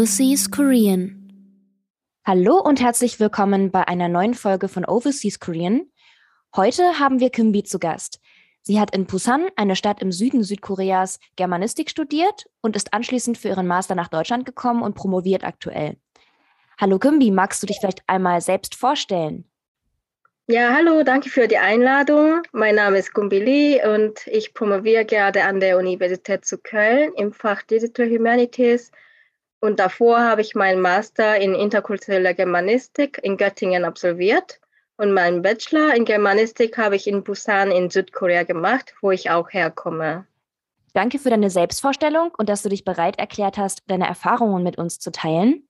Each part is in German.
Overseas Korean. Hallo und herzlich willkommen bei einer neuen Folge von Overseas Korean. Heute haben wir Kimbi zu Gast. Sie hat in Busan, eine Stadt im Süden Südkoreas, Germanistik studiert und ist anschließend für ihren Master nach Deutschland gekommen und promoviert aktuell. Hallo Kimbi, magst du dich vielleicht einmal selbst vorstellen? Ja, hallo, danke für die Einladung. Mein Name ist Gumbili und ich promoviere gerade an der Universität zu Köln im Fach Digital Humanities und davor habe ich meinen Master in interkultureller Germanistik in Göttingen absolviert. Und meinen Bachelor in Germanistik habe ich in Busan in Südkorea gemacht, wo ich auch herkomme. Danke für deine Selbstvorstellung und dass du dich bereit erklärt hast, deine Erfahrungen mit uns zu teilen.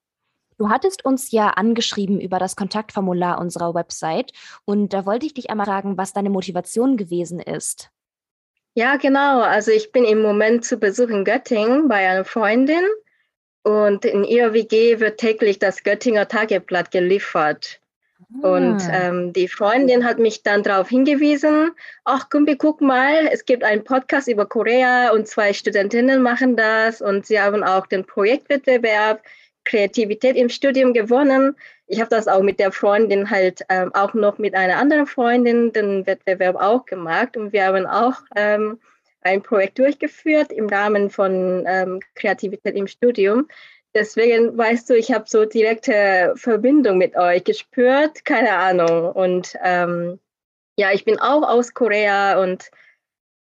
Du hattest uns ja angeschrieben über das Kontaktformular unserer Website und da wollte ich dich einmal fragen, was deine Motivation gewesen ist. Ja, genau. Also ich bin im Moment zu Besuch in Göttingen bei einer Freundin und in ihrer WG wird täglich das Göttinger Tageblatt geliefert. Ah. Und ähm, die Freundin hat mich dann darauf hingewiesen, ach Gumbi, guck mal, es gibt einen Podcast über Korea und zwei Studentinnen machen das und sie haben auch den Projektwettbewerb Kreativität im Studium gewonnen. Ich habe das auch mit der Freundin halt ähm, auch noch mit einer anderen Freundin den Wettbewerb auch gemacht und wir haben auch ähm, ein Projekt durchgeführt im Rahmen von ähm, Kreativität im Studium. Deswegen weißt du, ich habe so direkte Verbindung mit euch gespürt, keine Ahnung. Und ähm, ja, ich bin auch aus Korea und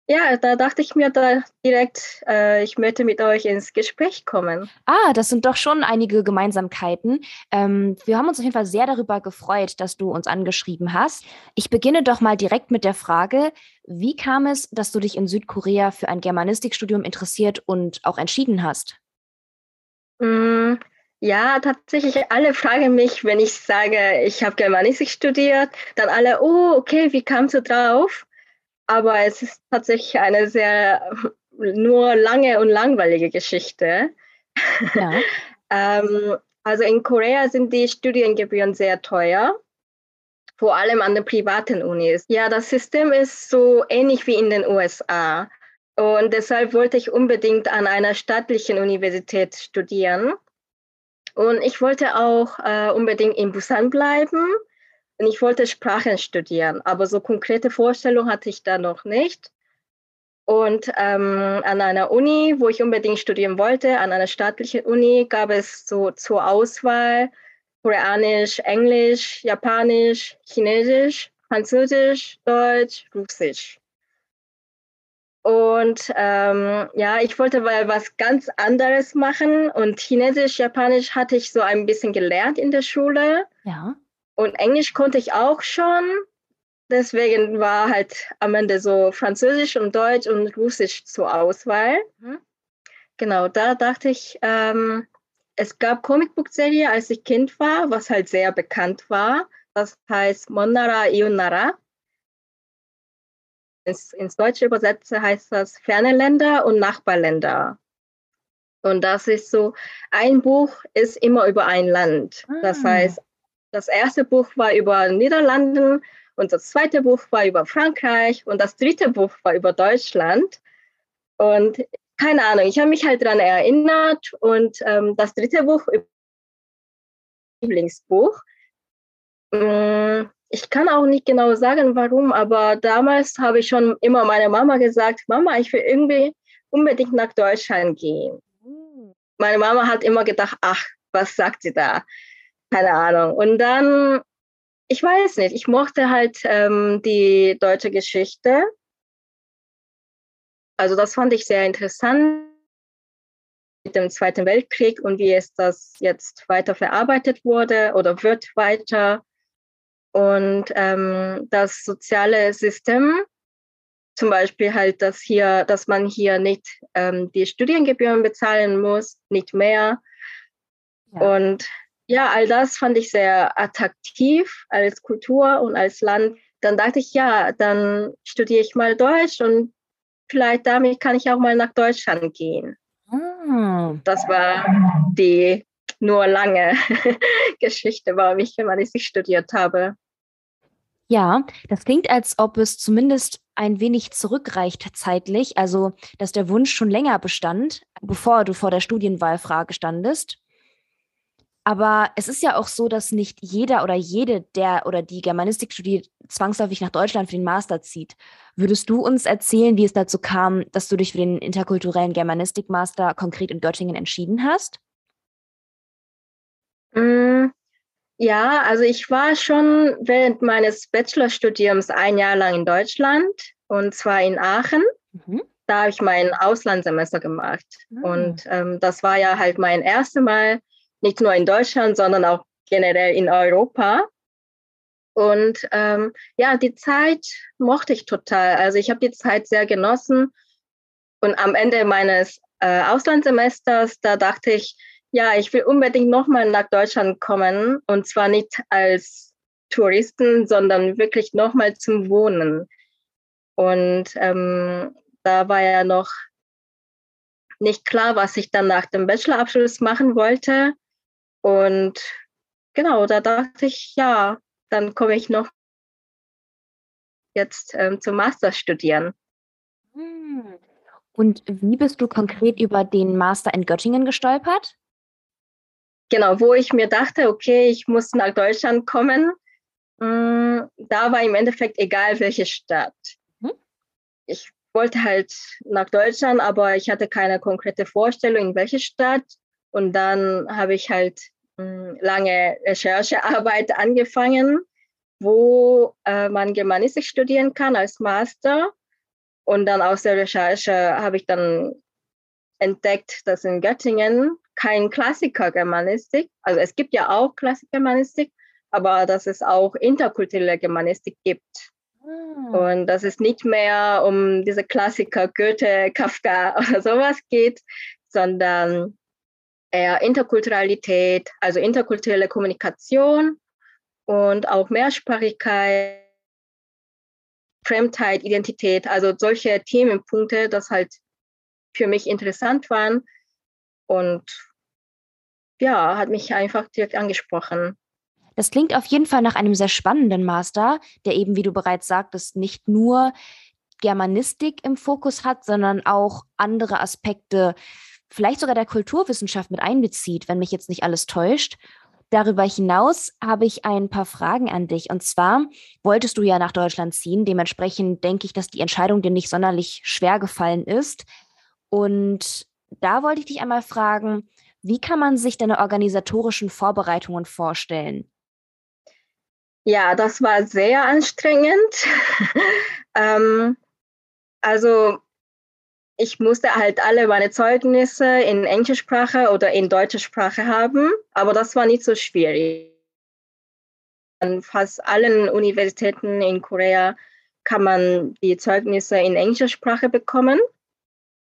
ja, da dachte ich mir da direkt, äh, ich möchte mit euch ins Gespräch kommen. Ah, das sind doch schon einige Gemeinsamkeiten. Ähm, wir haben uns auf jeden Fall sehr darüber gefreut, dass du uns angeschrieben hast. Ich beginne doch mal direkt mit der Frage, wie kam es, dass du dich in Südkorea für ein Germanistikstudium interessiert und auch entschieden hast? Mm, ja, tatsächlich, alle fragen mich, wenn ich sage, ich habe Germanistik studiert, dann alle, oh, okay, wie kamst du drauf? Aber es ist tatsächlich eine sehr nur lange und langweilige Geschichte. Ja. ähm, also in Korea sind die Studiengebühren sehr teuer, vor allem an den privaten Unis. Ja, das System ist so ähnlich wie in den USA. Und deshalb wollte ich unbedingt an einer staatlichen Universität studieren. Und ich wollte auch äh, unbedingt in Busan bleiben und ich wollte Sprachen studieren, aber so konkrete Vorstellungen hatte ich da noch nicht. Und ähm, an einer Uni, wo ich unbedingt studieren wollte, an einer staatlichen Uni, gab es so zur Auswahl Koreanisch, Englisch, Japanisch, Chinesisch, Französisch, Deutsch, Russisch. Und ähm, ja, ich wollte mal was ganz anderes machen und Chinesisch, Japanisch hatte ich so ein bisschen gelernt in der Schule. Ja. Und Englisch konnte ich auch schon. Deswegen war halt am Ende so Französisch und Deutsch und Russisch zur Auswahl. Mhm. Genau, da dachte ich, ähm, es gab Comicbuchserie, als ich Kind war, was halt sehr bekannt war. Das heißt Monara Ionara. Ins, ins Deutsche übersetze heißt das Ferne Länder und Nachbarländer. Und das ist so, ein Buch ist immer über ein Land. Ah. Das heißt, das erste Buch war über Niederlanden und das zweite Buch war über Frankreich und das dritte Buch war über Deutschland. Und keine Ahnung, ich habe mich halt daran erinnert und ähm, das dritte Buch, Lieblingsbuch. Mm, ich kann auch nicht genau sagen, warum, aber damals habe ich schon immer meiner Mama gesagt, Mama, ich will irgendwie unbedingt nach Deutschland gehen. Hm. Meine Mama hat immer gedacht, ach, was sagt sie da? Keine Ahnung. Und dann, ich weiß nicht, ich mochte halt ähm, die deutsche Geschichte. Also das fand ich sehr interessant mit dem Zweiten Weltkrieg und wie es das jetzt weiter verarbeitet wurde oder wird weiter. Und ähm, das soziale System, zum Beispiel halt, dass hier, dass man hier nicht ähm, die Studiengebühren bezahlen muss, nicht mehr. Ja. Und ja, all das fand ich sehr attraktiv als Kultur und als Land. Dann dachte ich, ja, dann studiere ich mal Deutsch und vielleicht damit kann ich auch mal nach Deutschland gehen. Ah. Das war die nur lange Geschichte, warum ich Germanistik studiert habe. Ja, das klingt, als ob es zumindest ein wenig zurückreicht zeitlich, also dass der Wunsch schon länger bestand, bevor du vor der Studienwahlfrage standest. Aber es ist ja auch so, dass nicht jeder oder jede, der oder die Germanistik studiert, zwangsläufig nach Deutschland für den Master zieht. Würdest du uns erzählen, wie es dazu kam, dass du dich für den interkulturellen Germanistik-Master konkret in Göttingen entschieden hast? Mm, ja, also ich war schon während meines Bachelorstudiums ein Jahr lang in Deutschland und zwar in Aachen. Mhm. Da habe ich mein Auslandssemester gemacht. Mhm. Und ähm, das war ja halt mein erstes Mal, nicht nur in Deutschland, sondern auch generell in Europa. Und ähm, ja, die Zeit mochte ich total. Also ich habe die Zeit sehr genossen. Und am Ende meines äh, Auslandssemesters, da dachte ich, ja, ich will unbedingt nochmal nach Deutschland kommen und zwar nicht als Touristen, sondern wirklich nochmal zum Wohnen. Und ähm, da war ja noch nicht klar, was ich dann nach dem Bachelorabschluss machen wollte. Und genau, da dachte ich, ja, dann komme ich noch jetzt ähm, zum Master studieren. Hm. Und wie bist du konkret über den Master in Göttingen gestolpert? genau, wo ich mir dachte, okay, ich muss nach Deutschland kommen, mh, mm, da war im Endeffekt egal, welche Stadt. Mhm. Ich wollte halt nach Deutschland, aber ich hatte keine konkrete Vorstellung, in welche Stadt. Und dann habe ich halt mh, mm, lange Recherchearbeit angefangen, wo äh, man Germanistik studieren kann als Master. Und dann aus der Recherche habe ich dann entdeckt, dass in Göttingen kein Klassiker Germanistik. Also es gibt ja auch Klassiker Germanistik, aber dass es auch interkulturelle Germanistik gibt. Ah. Und dass es nicht mehr um diese Klassiker Goethe, Kafka oder sowas geht, sondern eher Interkulturalität, also interkulturelle Kommunikation und auch Mehrsprachigkeit, Fremdheit, Identität, also solche Themenpunkte, das halt für mich interessant waren, und ja, hat mich einfach direkt angesprochen. Das klingt auf jeden Fall nach einem sehr spannenden Master, der eben, wie du bereits sagtest, nicht nur Germanistik im Fokus hat, sondern auch andere Aspekte, vielleicht sogar der Kulturwissenschaft mit einbezieht, wenn mich jetzt nicht alles täuscht. Darüber hinaus habe ich ein paar Fragen an dich. Und zwar wolltest du ja nach Deutschland ziehen. Dementsprechend denke ich, dass die Entscheidung dir nicht sonderlich schwer gefallen ist. Und da wollte ich dich einmal fragen, wie kann man sich deine organisatorischen Vorbereitungen vorstellen? Ja, das war sehr anstrengend. ähm, also ich musste halt alle meine Zeugnisse in englischer Sprache oder in deutscher Sprache haben, aber das war nicht so schwierig. An fast allen Universitäten in Korea kann man die Zeugnisse in englischer Sprache bekommen.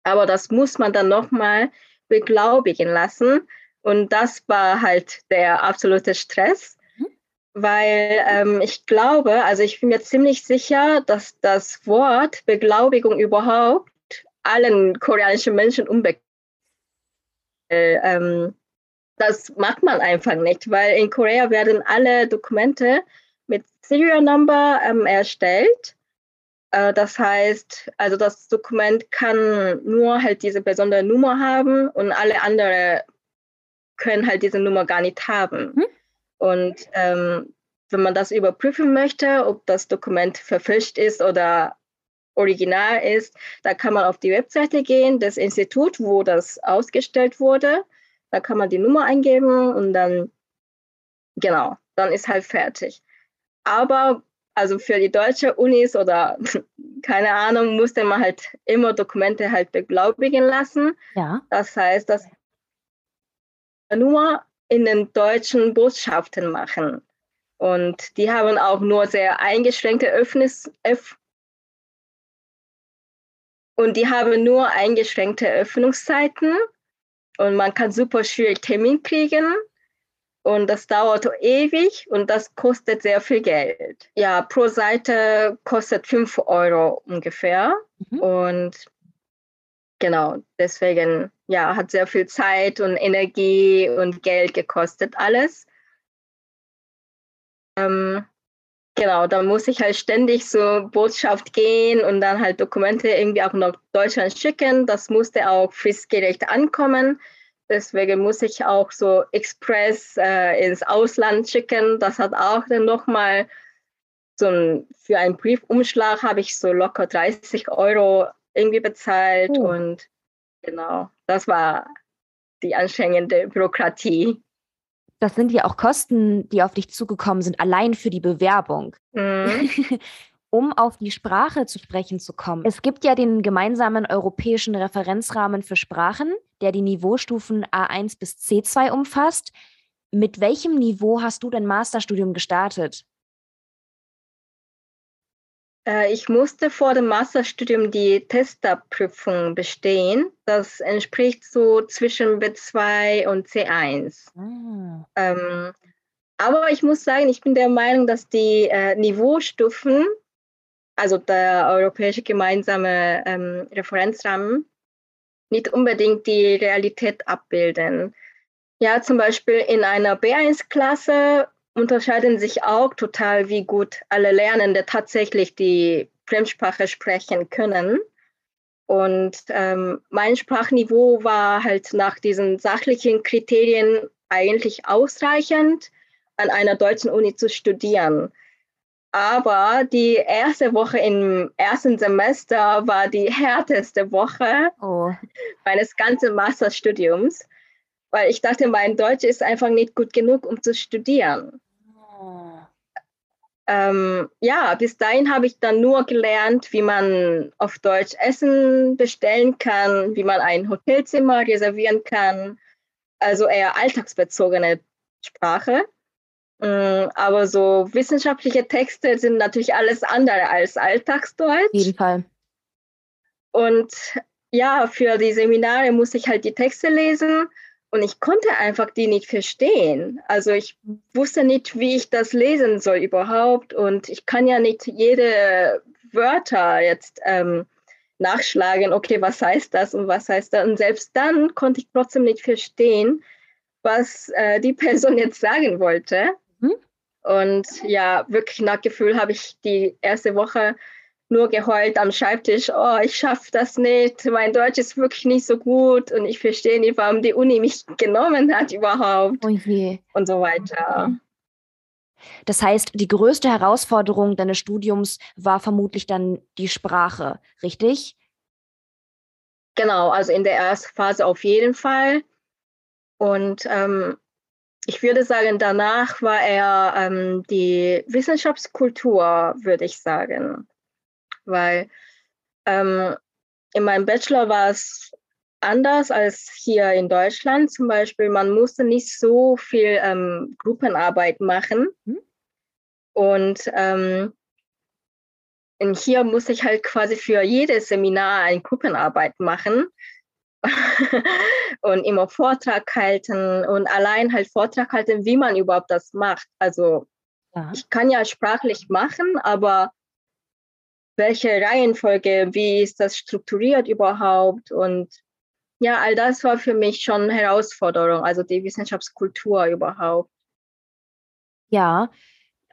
Aber das muss man dann nochmal beglaubigen lassen. Und das war halt der absolute Stress, mhm. weil ähm, ich glaube, also ich bin mir ziemlich sicher, dass das Wort Beglaubigung überhaupt allen koreanischen Menschen unbekannt äh, ähm, das macht man einfach nicht, weil in Korea werden alle Dokumente mit Serial Number ähm, erstellt äh, das heißt, also das Dokument kann nur halt diese besondere Nummer haben und alle anderen können halt diese Nummer gar nicht haben. Mhm. Und ähm, wenn man das überprüfen möchte, ob das Dokument verfälscht ist oder original ist, da kann man auf die Webseite gehen des Instituts, wo das ausgestellt wurde. Da kann man die Nummer eingeben und dann, genau, dann ist halt fertig. Aber also für die deutsche Unis oder keine Ahnung, musste man halt immer Dokumente halt beglaubigen lassen. Ja. Das heißt, dass nur in den deutschen Botschaften machen. Und die haben auch nur sehr eingeschränkte Öffnis, Öff und die haben nur eingeschränkte Öffnungszeiten und man kann super schwierig Termin kriegen. Und das dauert ewig und das kostet sehr viel Geld. Ja, pro Seite kostet 5 Euro ungefähr. Mhm. Und genau, deswegen ja, hat sehr viel Zeit und Energie und Geld gekostet alles. Ähm, genau, dann muss ich halt ständig so Botschaft gehen und dann halt Dokumente irgendwie auch nach Deutschland schicken. Das musste auch fristgerecht ankommen. Deswegen muss ich auch so Express äh, ins Ausland schicken. Das hat auch dann nochmal so ein, für einen Briefumschlag habe ich so locker 30 Euro irgendwie bezahlt oh. und genau, das war die anstrengende Bürokratie. Das sind ja auch Kosten, die auf dich zugekommen sind, allein für die Bewerbung. Mhm. um auf die Sprache zu sprechen zu kommen. Es gibt ja den gemeinsamen europäischen Referenzrahmen für Sprachen, der die Niveaustufen A1 bis C2 umfasst. Mit welchem Niveau hast du dein Masterstudium gestartet? Äh, ich musste vor dem Masterstudium die Testerprüfung bestehen. Das entspricht so zwischen B2 und C1. Ah. Ähm, aber ich muss sagen, ich bin der Meinung, dass die äh, Niveaustufen, also der europäische gemeinsame ähm, Referenzrahmen, nicht unbedingt die Realität abbilden. Ja, zum Beispiel in einer B1-Klasse unterscheiden sich auch total, wie gut alle Lernende tatsächlich die Fremdsprache sprechen können. Und ähm, mein Sprachniveau war halt nach diesen sachlichen Kriterien eigentlich ausreichend, an einer deutschen Uni zu studieren. Aber die erste Woche im ersten Semester war die härteste Woche oh. meines ganzen Masterstudiums, weil ich dachte, mein Deutsch ist einfach nicht gut genug, um zu studieren. Ähm, ja, bis dahin habe ich dann nur gelernt, wie man auf Deutsch Essen bestellen kann, wie man ein Hotelzimmer reservieren kann. Also eher alltagsbezogene Sprache. Ähm, aber so wissenschaftliche Texte sind natürlich alles andere als Alltagsdeutsch. Auf jeden Fall. Und ja, für die Seminare muss ich halt die Texte lesen und ich konnte einfach die nicht verstehen. Also ich wusste nicht, wie ich das lesen soll überhaupt. Und ich kann ja nicht jede Wörter jetzt ähm, nachschlagen, okay, was heißt das und was heißt das. Und selbst dann konnte ich trotzdem nicht verstehen, was äh, die Person jetzt sagen wollte. Mhm. Und ja, wirklich nach Gefühl habe ich die erste Woche nur geheult am Schreibtisch, oh, ich schaffe das nicht, mein Deutsch ist wirklich nicht so gut und ich verstehe nicht, warum die Uni mich genommen hat überhaupt oh und so weiter. Das heißt, die größte Herausforderung deines Studiums war vermutlich dann die Sprache, richtig? Genau, also in der ersten Phase auf jeden Fall. Und ähm, ich würde sagen, danach war er ähm, die Wissenschaftskultur, würde ich sagen weil ähm, in meinem Bachelor war es anders als hier in Deutschland. Zum Beispiel, man musste nicht so viel ähm, Gruppenarbeit machen. Mhm. Und ähm, hier musste ich halt quasi für jedes Seminar eine Gruppenarbeit machen und immer Vortrag halten und allein halt Vortrag halten, wie man überhaupt das macht. Also ja. ich kann ja sprachlich machen, aber welche Reihenfolge, wie ist das strukturiert überhaupt und ja, all das war für mich schon Herausforderung, also die Wissenschaftskultur überhaupt. Ja,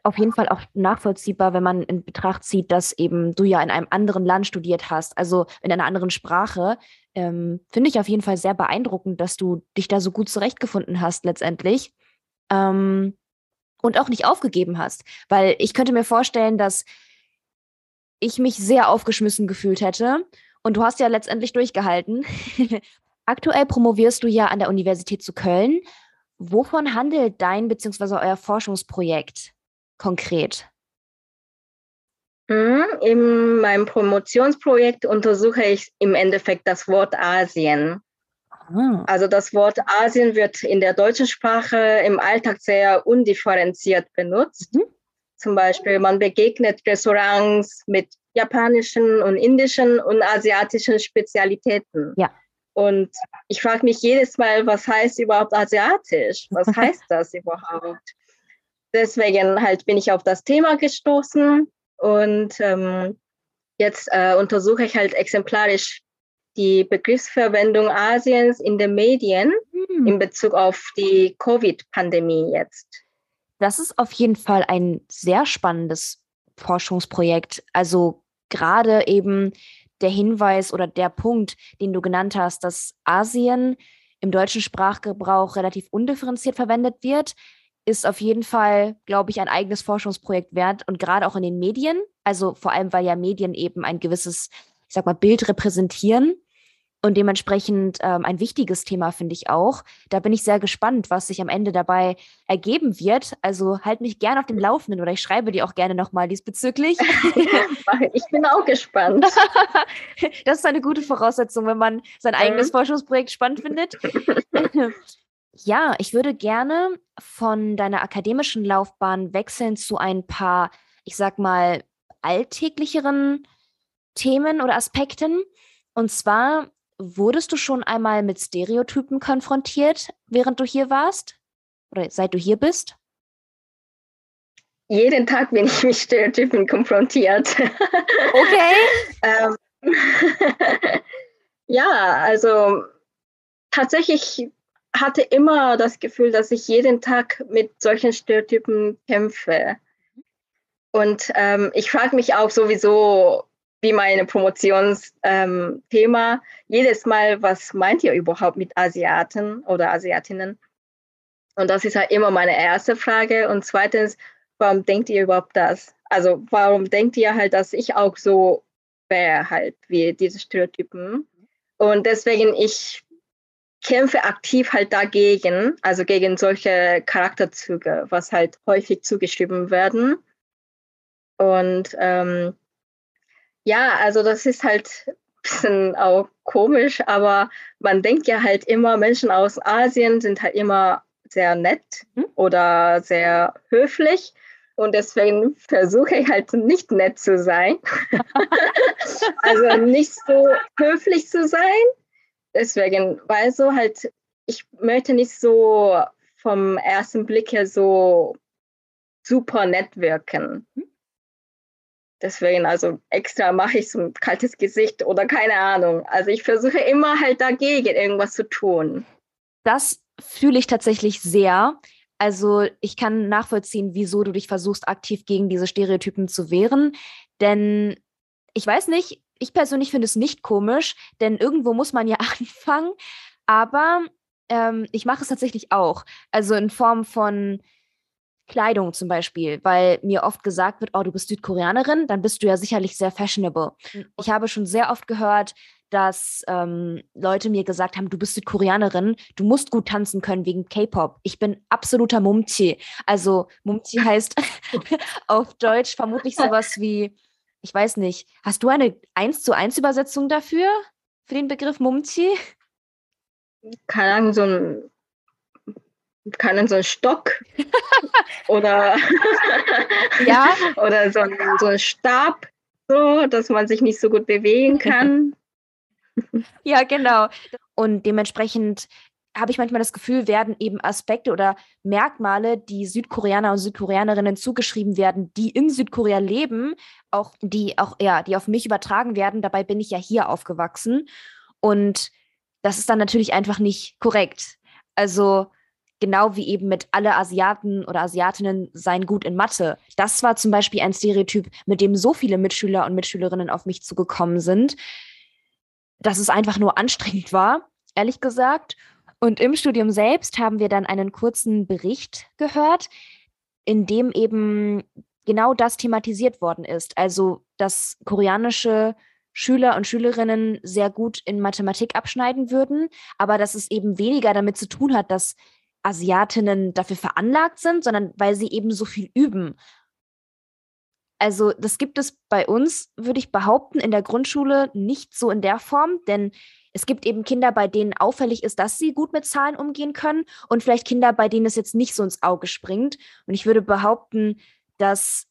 auf jeden Fall auch nachvollziehbar, wenn man in Betracht zieht, dass eben du ja in einem anderen Land studiert hast, also in einer anderen Sprache. Ähm, Finde ich auf jeden Fall sehr beeindruckend, dass du dich da so gut zurechtgefunden hast letztendlich. Ähm, und auch nicht aufgegeben hast. Weil ich könnte mir vorstellen, dass ich mich sehr aufgeschmissen gefühlt hätte. Und du hast ja letztendlich durchgehalten. Aktuell promovierst du ja an der Universität zu Köln. Wovon handelt dein bzw. euer Forschungsprojekt konkret? Mhm, in meinem Promotionsprojekt untersuche ich im Endeffekt das Wort Asien. Ah. Also das Wort Asien wird in der deutschen Sprache im Alltag sehr undifferenziert benutzt. Mhm. Zum Beispiel, man begegnet Restaurants mit japanischen und indischen und asiatischen Spezialitäten. Ja. Und ich frage mich jedes Mal, was heißt überhaupt asiatisch? Was heißt das überhaupt? Deswegen halt bin ich auf das Thema gestoßen und ähm, jetzt äh, untersuche ich halt exemplarisch die Begriffsverwendung Asiens in den Medien hm. in Bezug auf die Covid-Pandemie jetzt. Das ist auf jeden Fall ein sehr spannendes Forschungsprojekt. Also gerade eben der Hinweis oder der Punkt, den du genannt hast, dass Asien im deutschen Sprachgebrauch relativ undifferenziert verwendet wird, ist auf jeden Fall, glaube ich, ein eigenes Forschungsprojekt wert und gerade auch in den Medien. Also vor allem, weil ja Medien eben ein gewisses, ich sag mal, Bild repräsentieren und dementsprechend ähm, ein wichtiges Thema finde ich auch. Da bin ich sehr gespannt, was sich am Ende dabei ergeben wird. Also halt mich gerne auf dem Laufenden oder ich schreibe dir auch gerne nochmal diesbezüglich. ich bin auch gespannt. das ist eine gute Voraussetzung, wenn man sein eigenes mhm. Forschungsprojekt spannend findet. ja, ich würde gerne von deiner akademischen Laufbahn wechseln zu ein paar, ich sag mal, alltäglicheren Themen oder Aspekten. Und zwar Wurdest du schon einmal mit Stereotypen konfrontiert, während du hier warst? Oder seit du hier bist? Jeden Tag bin ich mit Stereotypen konfrontiert. Okay. ähm, ja, also tatsächlich hatte immer das Gefühl, dass ich jeden Tag mit solchen Stereotypen kämpfe. Und ähm, ich frage mich auch sowieso, wie mein Promotionsthema. Ähm, jedes Mal, was meint ihr überhaupt mit Asiaten oder Asiatinnen? Und das ist halt immer meine erste Frage. Und zweitens, warum denkt ihr überhaupt das? Also warum denkt ihr halt, dass ich auch so wäre halt wie diese Stereotypen? Und deswegen, ich kämpfe aktiv halt dagegen, also gegen solche Charakterzüge, was halt häufig zugeschrieben werden. Und ähm, ja, also das ist halt ein bisschen auch komisch, aber man denkt ja halt immer, Menschen aus Asien sind halt immer sehr nett mhm. oder sehr höflich. Und deswegen versuche ich halt nicht nett zu sein. also nicht so höflich zu sein. Deswegen, weil so halt, ich möchte nicht so vom ersten Blick her so super nett wirken. Mhm. Deswegen, also extra mache ich so ein kaltes Gesicht oder keine Ahnung. Also ich versuche immer halt dagegen irgendwas zu tun. Das fühle ich tatsächlich sehr. Also ich kann nachvollziehen, wieso du dich versuchst, aktiv gegen diese Stereotypen zu wehren. Denn ich weiß nicht, ich persönlich finde es nicht komisch, denn irgendwo muss man ja anfangen. Aber ähm, ich mache es tatsächlich auch. Also in Form von Kleidung zum Beispiel, weil mir oft gesagt wird, oh, du bist Südkoreanerin, dann bist du ja sicherlich sehr fashionable. Mhm. Ich habe schon sehr oft gehört, dass ähm, Leute mir gesagt haben, du bist Südkoreanerin, du musst gut tanzen können wegen K-Pop. Ich bin absoluter Mumchi. Also Mumchi heißt auf Deutsch vermutlich sowas wie, ich weiß nicht, hast du eine 1 zu 1 Übersetzung dafür, für den Begriff Mumchi? Keine Ahnung, so ein keinen so einen Stock oder, ja. oder so, ein, so ein Stab, so, dass man sich nicht so gut bewegen kann. ja, genau. Und dementsprechend habe ich manchmal das Gefühl, werden eben Aspekte oder Merkmale, die Südkoreaner und Südkoreanerinnen zugeschrieben werden, die in Südkorea leben, auch die auch ja, die auf mich übertragen werden. Dabei bin ich ja hier aufgewachsen und das ist dann natürlich einfach nicht korrekt. Also genau wie eben mit alle Asiaten oder Asiatinnen seien gut in Mathe. Das war zum Beispiel ein Stereotyp, mit dem so viele Mitschüler und Mitschülerinnen auf mich zugekommen sind, dass es einfach nur anstrengend war, ehrlich gesagt. Und im Studium selbst haben wir dann einen kurzen Bericht gehört, in dem eben genau das thematisiert worden ist. Also, dass koreanische Schüler und Schülerinnen sehr gut in Mathematik abschneiden würden, aber dass es eben weniger damit zu tun hat, dass Asiatinnen dafür veranlagt sind, sondern weil sie eben so viel üben. Also das gibt es bei uns, würde ich behaupten, in der Grundschule nicht so in der Form, denn es gibt eben Kinder, bei denen auffällig ist, dass sie gut mit Zahlen umgehen können und vielleicht Kinder, bei denen es jetzt nicht so ins Auge springt. Und ich würde behaupten, dass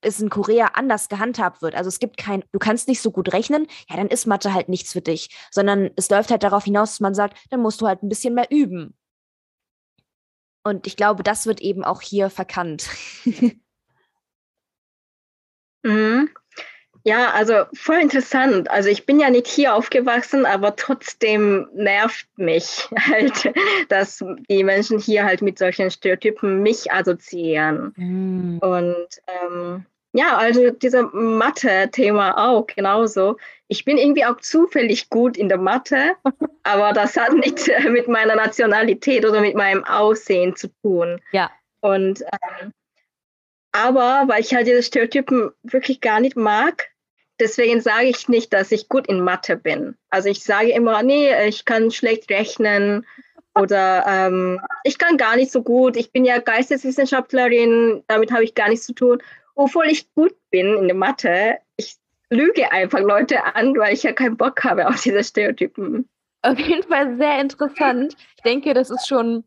es in Korea anders gehandhabt wird. Also es gibt kein, du kannst nicht so gut rechnen, ja, dann ist Mathe halt nichts für dich, sondern es läuft halt darauf hinaus, dass man sagt, dann musst du halt ein bisschen mehr üben. Und ich glaube, das wird eben auch hier verkannt. mhm. Ja, also voll interessant. Also ich bin ja nicht hier aufgewachsen, aber trotzdem nervt mich halt, dass die Menschen hier halt mit solchen Stereotypen mich assoziieren. Mhm. Und ähm, Ja, also dieser Mathe-Thema auch genauso. Ich bin irgendwie auch zufällig gut in der Mathe, aber das hat nichts mit meiner Nationalität oder mit meinem Aussehen zu tun. Ja. Und ähm, aber weil ich halt diese Stereotypen wirklich gar nicht mag, deswegen sage ich nicht, dass ich gut in Mathe bin. Also ich sage immer, nee, ich kann schlecht rechnen oder ähm, ich kann gar nicht so gut. Ich bin ja Geisteswissenschaftlerin, damit habe ich gar nichts zu tun obwohl ich gut bin in der Mathe, ich lüge einfach Leute an, weil ich ja keinen Bock habe auf diese Stereotypen. Auf jeden Fall sehr interessant. Ich denke, das ist schon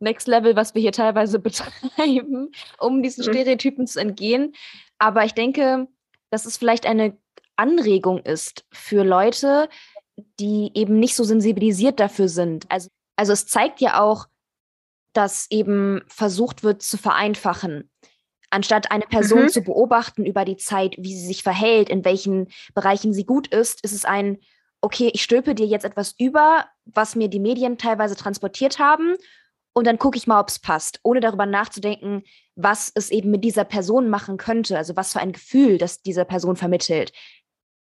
Next Level, was wir hier teilweise betreiben, um diesen mhm. Stereotypen zu entgehen. Aber ich denke, dass es vielleicht eine Anregung ist für Leute, die eben nicht so sensibilisiert dafür sind. Also, also es zeigt ja auch, dass eben versucht wird zu vereinfachen. Anstatt eine Person mhm. zu beobachten über die Zeit, wie sie sich verhält, in welchen Bereichen sie gut ist, ist es ein, okay, ich stülpe dir jetzt etwas über, was mir die Medien teilweise transportiert haben. Und dann gucke ich mal, ob es passt, ohne darüber nachzudenken, was es eben mit dieser Person machen könnte, also was für ein Gefühl das dieser Person vermittelt,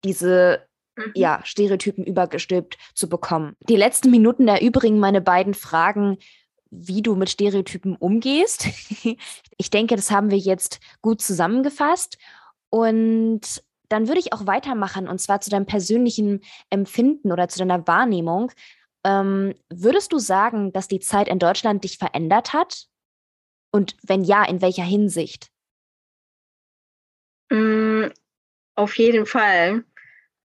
diese mhm. ja, Stereotypen übergestülpt zu bekommen. Die letzten Minuten erübrigen meine beiden Fragen wie du mit Stereotypen umgehst. ich denke, das haben wir jetzt gut zusammengefasst. Und dann würde ich auch weitermachen, und zwar zu deinem persönlichen Empfinden oder zu deiner Wahrnehmung. Ähm, würdest du sagen, dass die Zeit in Deutschland dich verändert hat? Und wenn ja, in welcher Hinsicht? Mm, auf jeden Fall.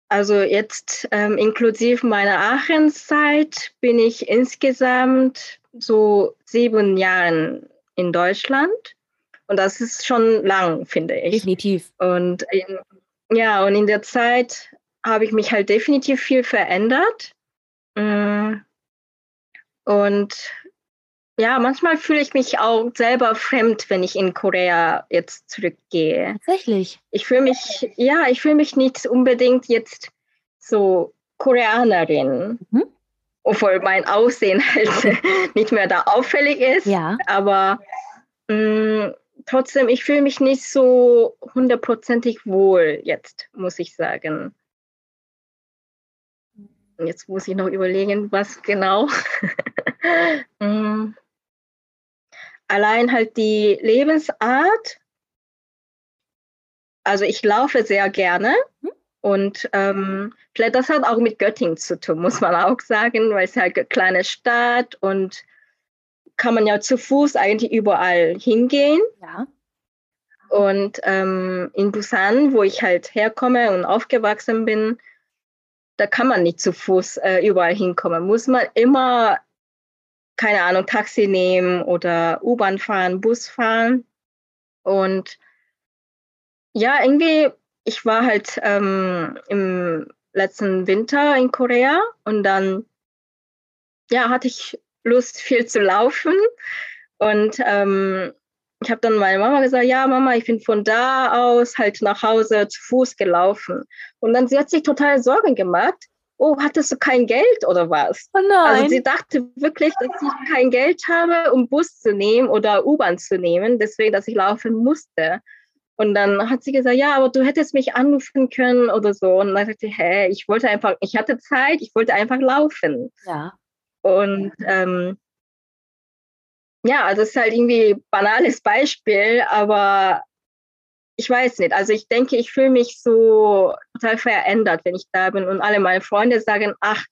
Also jetzt ähm, inklusive meiner Aachenzeit bin ich insgesamt so sieben Jahren in Deutschland. Und das ist schon lang, finde ich. Definitiv. Und in, ja, und in der Zeit habe ich mich halt definitiv viel verändert. Mm. Und ja, manchmal fühle ich mich auch selber fremd, wenn ich in Korea jetzt zurückgehe. Tatsächlich. Ich fühle mich, ja, ich fühle mich nicht unbedingt jetzt so Koreanerin. Mhm obwohl mein Aussehen halt nicht mehr da auffällig ist. Ja. Aber mh, mm, trotzdem, ich fühle mich nicht so hundertprozentig wohl jetzt, muss ich sagen. Jetzt muss ich noch überlegen, was genau. Mm. Allein halt die Lebensart. Also ich laufe sehr gerne. Mhm. Und ähm, vielleicht das hat auch mit Göttingen zu tun, muss man auch sagen, weil es halt eine kleine Stadt und kann man ja zu Fuß eigentlich überall hingehen. Ja. Und ähm, in Busan, wo ich halt herkomme und aufgewachsen bin, da kann man nicht zu Fuß äh, überall hinkommen. Muss man immer, keine Ahnung, Taxi nehmen oder U-Bahn fahren, Bus fahren. Und ja, irgendwie ich war halt ähm, im letzten Winter in Korea und dann ja, hatte ich Lust, viel zu laufen. Und ähm, ich habe dann meiner Mama gesagt, ja, Mama, ich bin von da aus halt nach Hause zu Fuß gelaufen. Und dann sie hat sich total Sorgen gemacht. Oh, hattest du kein Geld oder was? Oh nein. Also sie dachte wirklich, dass ich kein Geld habe, um Bus zu nehmen oder U-Bahn zu nehmen, deswegen, dass ich laufen musste. Und dann hat sie gesagt, ja, aber du hättest mich anrufen können oder so. Und dann sagte ich, hä, ich wollte einfach, ich hatte Zeit, ich wollte einfach laufen. Ja. Und ähm, ja, also es ist halt irgendwie ein banales Beispiel, aber ich weiß nicht. Also ich denke, ich fühle mich so total verändert, wenn ich da bin und alle meine Freunde sagen, ach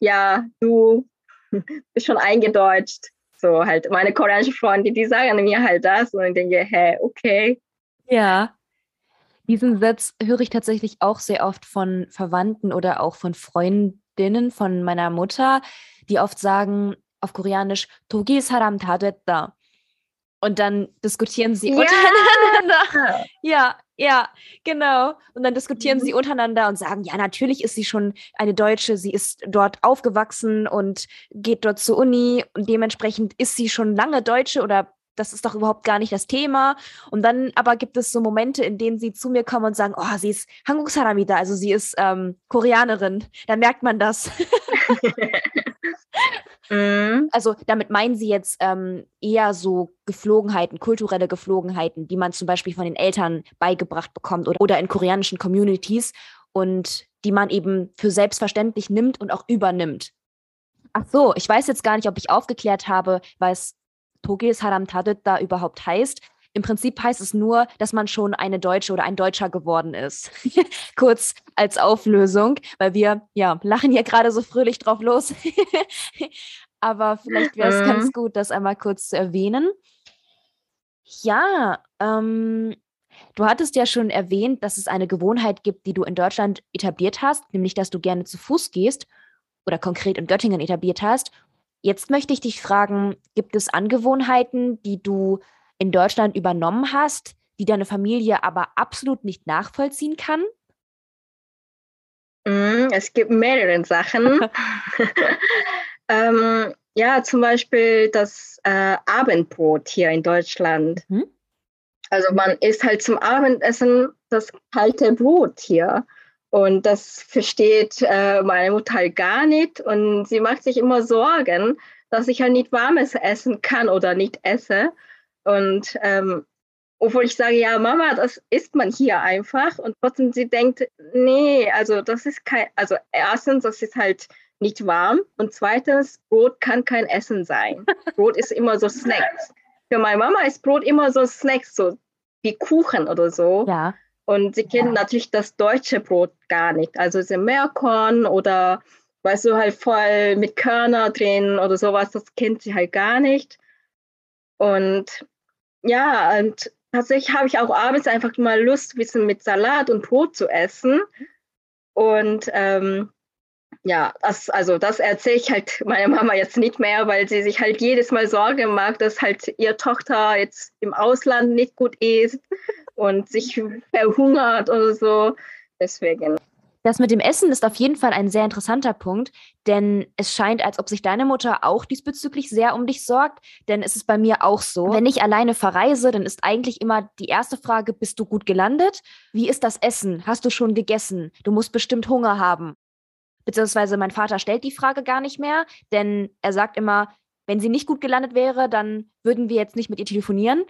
ja, du bist schon eingedeutscht. So halt meine koreanischen Freunde, die sagen mir halt das und ich denke, hä, okay. Ja. Diesen Satz höre ich tatsächlich auch sehr oft von Verwandten oder auch von Freundinnen von meiner Mutter, die oft sagen auf Koreanisch Togi saram da 됐다. Und dann diskutieren sie ja. untereinander. Ja, ja, genau. Und dann diskutieren mhm. sie untereinander und sagen, ja, natürlich ist sie schon eine Deutsche, sie ist dort aufgewachsen und geht dort zur Uni und dementsprechend ist sie schon lange Deutsche oder das ist doch überhaupt gar nicht das Thema. Und dann aber gibt es so Momente, in denen sie zu mir kommen und sagen, oh, sie ist Hanguk Saramida, also sie ist ähm, Koreanerin. Da merkt man das. Mhm. Also damit meinen sie jetzt ähm, eher so Geflogenheiten, kulturelle Geflogenheiten, die man zum Beispiel von den Eltern beigebracht bekommt oder, oder in koreanischen Communities und die man eben für selbstverständlich nimmt und auch übernimmt. Ach so, ich weiß jetzt gar nicht, ob ich aufgeklärt habe, was Togil Saram da überhaupt heißt. Im Prinzip heißt es nur, dass man schon eine Deutsche oder ein Deutscher geworden ist. Kurz als Auflösung, weil wir ja lachen hier gerade so fröhlich drauf los. Aber vielleicht wäre es mhm. ganz gut, das einmal kurz zu erwähnen. Ja, ähm, du hattest ja schon erwähnt, dass es eine Gewohnheit gibt, die du in Deutschland etabliert hast, nämlich dass du gerne zu Fuß gehst oder konkret in Göttingen etabliert hast. Jetzt möchte ich dich fragen, gibt es Angewohnheiten, die du in Deutschland übernommen hast, die deine Familie aber absolut nicht nachvollziehen kann? Mm, es gibt mehrere Sachen. ähm, ja, zum Beispiel das äh, Abendbrot hier in Deutschland. Mhm. Also man isst halt zum Abendessen das kalte Brot hier. Und das versteht äh, meine Mutter halt gar nicht. Und sie macht sich immer Sorgen, dass ich halt nicht warmes essen kann oder nicht esse. Und ähm, obwohl ich sage, ja, Mama, das isst man hier einfach. Und trotzdem sie denkt, nee, also das ist kein, also erstens, das ist halt nicht warm. Und zweitens, Brot kann kein Essen sein. Brot ist immer so Snacks. Für meine Mama ist Brot immer so Snacks, so wie Kuchen oder so. Ja. Und sie kennen natürlich das deutsche Brot gar nicht. Also es ist Meerkorn oder weißt du, halt voll mit Körner drin oder sowas, das kennt sie halt gar nicht. Und ja, und tatsächlich habe ich auch abends einfach mal Lust, ein bisschen mit Salat und Brot zu essen. Und ähm, ja, das, also das erzähle ich halt meiner Mama jetzt nicht mehr, weil sie sich halt jedes Mal Sorge macht, dass halt ihre Tochter jetzt im Ausland nicht gut isst und sich verhungert oder so. Deswegen. Das mit dem Essen ist auf jeden Fall ein sehr interessanter Punkt, denn es scheint, als ob sich deine Mutter auch diesbezüglich sehr um dich sorgt, denn es ist bei mir auch so. Wenn ich alleine verreise, dann ist eigentlich immer die erste Frage, bist du gut gelandet? Wie ist das Essen? Hast du schon gegessen? Du musst bestimmt Hunger haben. Beziehungsweise mein Vater stellt die Frage gar nicht mehr, denn er sagt immer, wenn sie nicht gut gelandet wäre, dann würden wir jetzt nicht mit ihr telefonieren.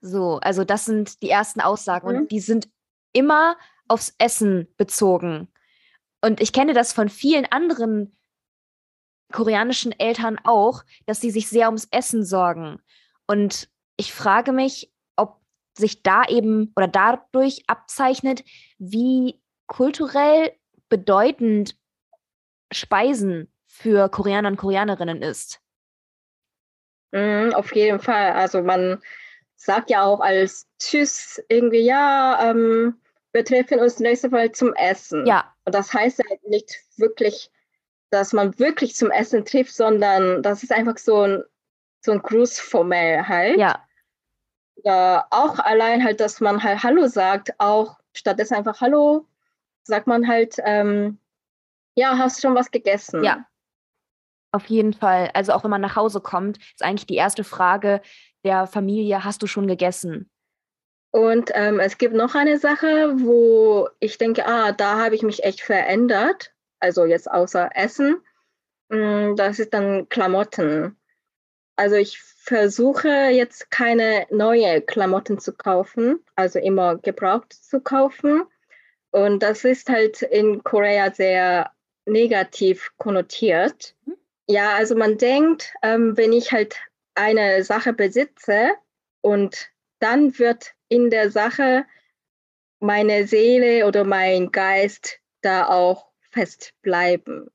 So, also das sind die ersten Aussagen mhm. und die sind immer aufs Essen bezogen. Und ich kenne das von vielen anderen koreanischen Eltern auch, dass sie sich sehr ums Essen sorgen. Und ich frage mich, ob sich da eben oder dadurch abzeichnet, wie kulturell bedeutend Speisen für Koreaner und Koreanerinnen ist. Mm, auf jeden Fall. Also man sagt ja auch als Tschüss irgendwie, ja, ähm, wir treffen uns nächste Mal zum Essen. Ja. Und das heißt ja nicht wirklich, dass man wirklich zum Essen trifft, sondern das ist einfach so ein, so ein Gruß formell halt. Ja. Oder auch allein halt, dass man halt Hallo sagt, auch stattdessen einfach Hallo, sagt man halt, ähm, ja, hast du schon was gegessen? Ja. Auf jeden Fall. Also auch wenn man nach Hause kommt, ist eigentlich die erste Frage der Familie, hast du schon gegessen? Und ähm, es gibt noch eine Sache, wo ich denke, ah, da habe ich mich echt verändert. Also jetzt außer Essen. Mm, das ist dann Klamotten. Also ich versuche jetzt keine neue Klamotten zu kaufen, also immer gebraucht zu kaufen. Und das ist halt in Korea sehr negativ konnotiert. Mhm. Ja, also man denkt, ähm, wenn ich halt eine Sache besitze und dann wird in der Sache meine Seele oder mein Geist da auch festbleiben.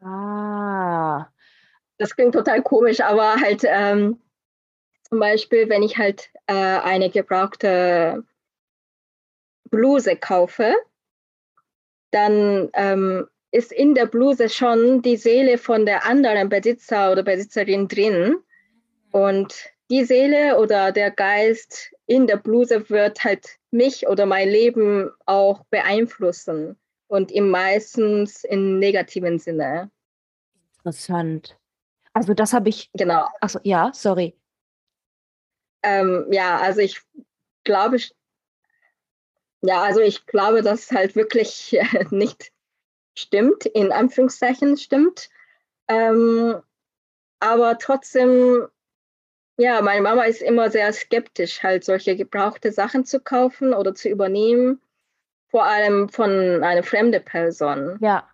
Ah. Das klingt total komisch, aber halt ähm, zum Beispiel, wenn ich halt äh, eine gebrauchte Bluse kaufe, dann ähm, ist in der Bluse schon die Seele von der anderen Besitzer oder Besitzerin drin. Und die Seele oder der Geist in der Bluse wird halt mich oder mein Leben auch beeinflussen und im meistens im negativen Sinne. Interessant. Also das habe ich. Genau. Achso, ja, sorry. Ähm, ja, also ich glaube, ja, also ich glaube, dass halt wirklich nicht stimmt, in Anführungszeichen stimmt. Ähm, aber trotzdem, ja, meine Mama ist immer sehr skeptisch, halt solche gebrauchte Sachen zu kaufen oder zu übernehmen, vor allem von einer fremden Person. Ja,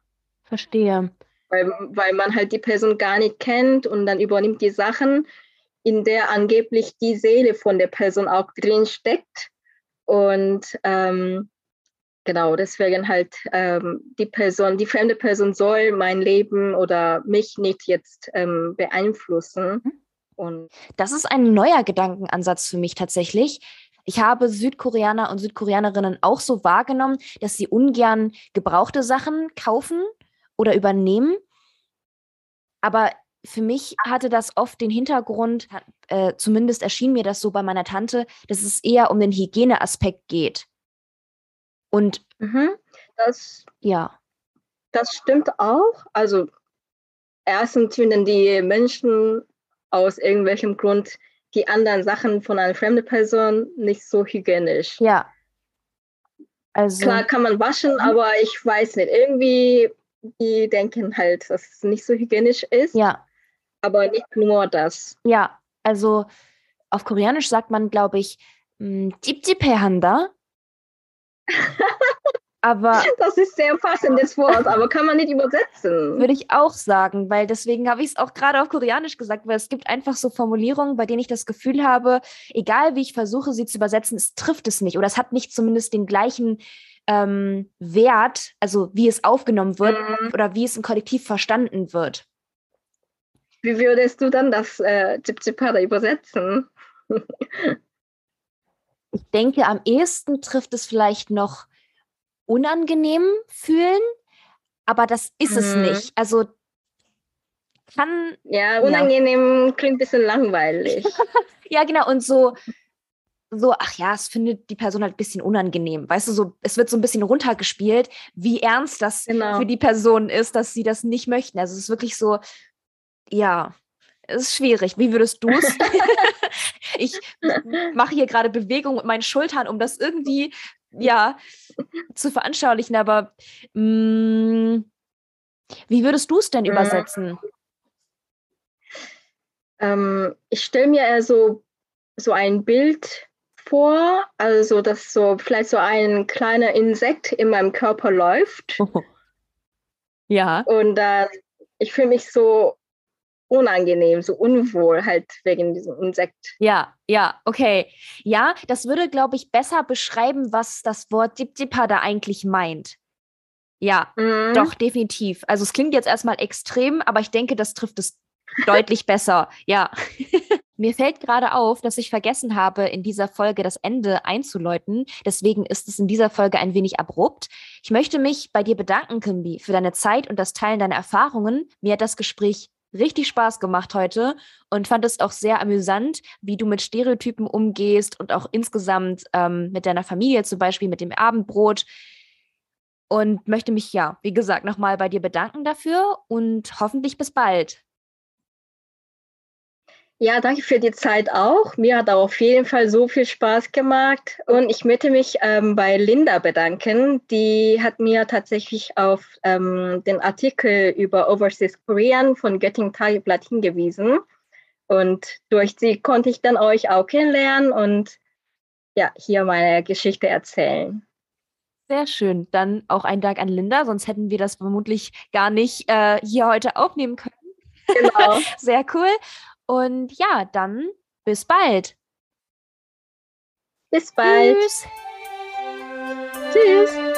verstehe. Weil, weil man halt die Person gar nicht kennt und dann übernimmt die Sachen, in der angeblich die Seele von der Person auch drin steckt. Und ähm, genau, deswegen halt ähm, die Person, die fremde Person soll mein Leben oder mich nicht jetzt ähm, beeinflussen. Mhm. Und das ist ein neuer Gedankenansatz für mich tatsächlich. Ich habe Südkoreaner und Südkoreanerinnen auch so wahrgenommen, dass sie ungern gebrauchte Sachen kaufen oder übernehmen. Aber für mich hatte das oft den Hintergrund, äh, zumindest erschien mir das so bei meiner Tante, dass es eher um den Hygieneaspekt geht. Und mhm. das, ja. das stimmt auch. Also erstens finden die Menschen aus irgendwelchem Grund die anderen Sachen von einer fremden Person nicht so hygienisch. Ja. Also, Klar kann man waschen, mhm. aber ich weiß nicht. Irgendwie, die denken halt, dass es nicht so hygienisch ist. Ja. Aber nicht nur das. Ja, also auf Koreanisch sagt man, glaube ich, mm, Dipdipehanda aber das ist sehr passendes Wort, aber kann man nicht übersetzen. Würde ich auch sagen, weil deswegen habe ich es auch gerade auf Koreanisch gesagt, weil es gibt einfach so Formulierungen, bei denen ich das Gefühl habe, egal wie ich versuche, sie zu übersetzen, es trifft es nicht oder es hat nicht zumindest den gleichen ähm, Wert, also wie es aufgenommen wird mhm. oder wie es im Kollektiv verstanden wird. Wie würdest du dann das äh, übersetzen? Ich denke, am ehesten trifft es vielleicht noch unangenehm fühlen, aber das ist mhm. es nicht. Also kann. Ja, unangenehm ja. klingt ein bisschen langweilig. ja, genau. Und so, so, ach ja, es findet die Person halt ein bisschen unangenehm. Weißt du, so, es wird so ein bisschen runtergespielt, wie ernst das genau. für die Person ist, dass sie das nicht möchten. Also es ist wirklich so, ja, ist schwierig. Wie würdest du es? ich mache hier gerade Bewegung mit meinen Schultern, um das irgendwie ja zu veranschaulichen, aber mh, mm, wie würdest du es denn mhm. übersetzen? Ähm, ich stelle mir eher so, so ein Bild vor, also dass so vielleicht so ein kleiner Insekt in meinem Körper läuft. Oh. Ja. Und äh, ich fühle mich so unangenehm, so unwohl halt wegen diesem Insekt. Ja, ja, okay. Ja, das würde, glaube ich, besser beschreiben, was das Wort Dipdipa da eigentlich meint. Ja, mhm. doch, definitiv. Also es klingt jetzt erstmal extrem, aber ich denke, das trifft es deutlich besser. Ja. Mir fällt gerade auf, dass ich vergessen habe, in dieser Folge das Ende einzuläuten. Deswegen ist es in dieser Folge ein wenig abrupt. Ich möchte mich bei dir bedanken, Kimbi, für deine Zeit und das Teilen deiner Erfahrungen. Mir hat das Gespräch richtig Spaß gemacht heute und fand es auch sehr amüsant, wie du mit Stereotypen umgehst und auch insgesamt ähm, mit deiner Familie, zum Beispiel mit dem Abendbrot. Und möchte mich ja, wie gesagt, nochmal bei dir bedanken dafür und hoffentlich bis bald. Ja, danke für die Zeit auch. Mir hat auch auf jeden Fall so viel Spaß gemacht. Und ich möchte mich ähm, bei Linda bedanken. Die hat mir tatsächlich auf ähm, den Artikel über Overseas Korean von Göttingen Tageblatt hingewiesen. Und durch sie konnte ich dann euch auch kennenlernen und ja, hier meine Geschichte erzählen. Sehr schön. Dann auch ein Dank an Linda, sonst hätten wir das vermutlich gar nicht äh, hier heute aufnehmen können. Genau. Sehr cool. Und ja, dann bis bald. Bis bald. Tschüss. Tschüss.